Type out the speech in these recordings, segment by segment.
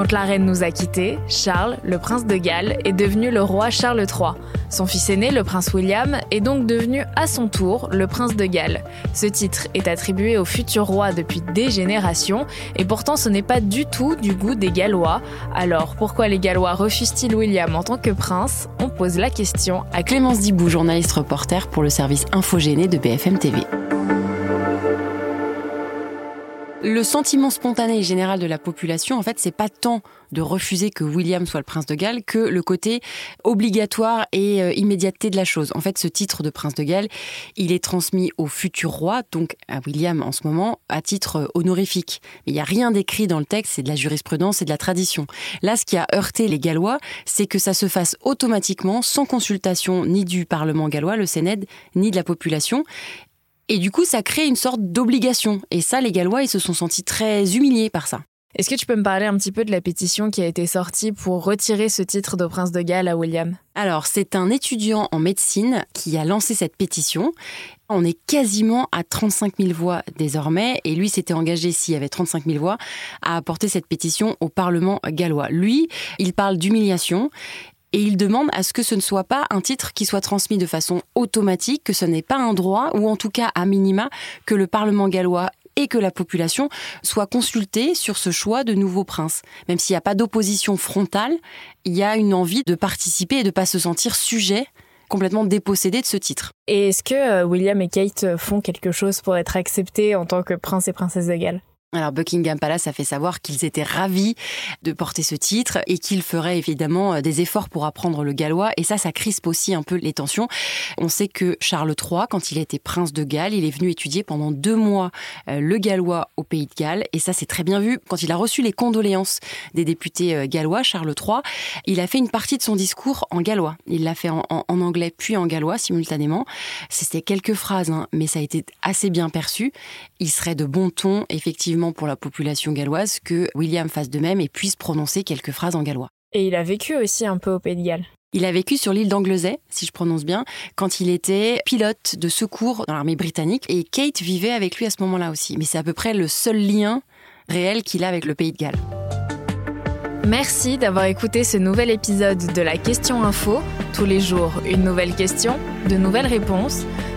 Quand la reine nous a quittés, Charles, le prince de Galles, est devenu le roi Charles III. Son fils aîné, le prince William, est donc devenu à son tour le prince de Galles. Ce titre est attribué au futur roi depuis des générations, et pourtant ce n'est pas du tout du goût des Gallois. Alors pourquoi les Gallois refusent-ils William en tant que prince? On pose la question à Clémence Dibou, journaliste reporter pour le service Infogéné de BFM TV. Le sentiment spontané et général de la population, en fait, c'est pas tant de refuser que William soit le prince de Galles que le côté obligatoire et euh, immédiateté de la chose. En fait, ce titre de prince de Galles, il est transmis au futur roi, donc à William en ce moment, à titre euh, honorifique. Mais il n'y a rien d'écrit dans le texte, c'est de la jurisprudence et de la tradition. Là, ce qui a heurté les Gallois, c'est que ça se fasse automatiquement, sans consultation ni du Parlement gallois, le Sénède, ni de la population. Et du coup, ça crée une sorte d'obligation. Et ça, les Gallois, ils se sont sentis très humiliés par ça. Est-ce que tu peux me parler un petit peu de la pétition qui a été sortie pour retirer ce titre de prince de Galles à William? Alors, c'est un étudiant en médecine qui a lancé cette pétition. On est quasiment à 35 000 voix désormais, et lui s'était engagé, s'il y avait 35 000 voix, à apporter cette pétition au Parlement gallois. Lui, il parle d'humiliation, et il demande à ce que ce ne soit pas un titre qui soit transmis de façon automatique, que ce n'est pas un droit, ou en tout cas à minima, que le Parlement gallois et que la population soit consultée sur ce choix de nouveau prince. Même s'il n'y a pas d'opposition frontale, il y a une envie de participer et de ne pas se sentir sujet complètement dépossédé de ce titre. Et est-ce que euh, William et Kate font quelque chose pour être acceptés en tant que prince et princesse de Galles? Alors Buckingham Palace a fait savoir qu'ils étaient ravis de porter ce titre et qu'ils feraient évidemment euh, des efforts pour apprendre le gallois et ça ça crispe aussi un peu les tensions. On sait que Charles III quand il a été prince de Galles, il est venu étudier pendant deux mois euh, le gallois au pays de Galles et ça c'est très bien vu quand il a reçu les condoléances des députés euh, gallois Charles III, il a fait une partie de son discours en gallois. Il l'a fait en, anglais puis en gallois simultanément. C'était quelques phrases hein, mais ça a été assez bien perçu. Il serait de bon ton effectivement pour la population galloise que William fasse de même et puisse prononcer quelques phrases en gallois. Et il a vécu aussi un peu au Pays de Galles. Il a vécu sur l'île d'Anglesey, si je prononce bien, quand il était pilote de secours dans l'armée britannique. Et Kate vivait avec lui à ce moment-là aussi. Mais c'est à peu près le seul lien réel qu'il a avec le Pays de Galles. Merci d'avoir écouté ce nouvel épisode de la Question Info. Tous les jours, une nouvelle question, de nouvelles réponses.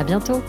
À bientôt!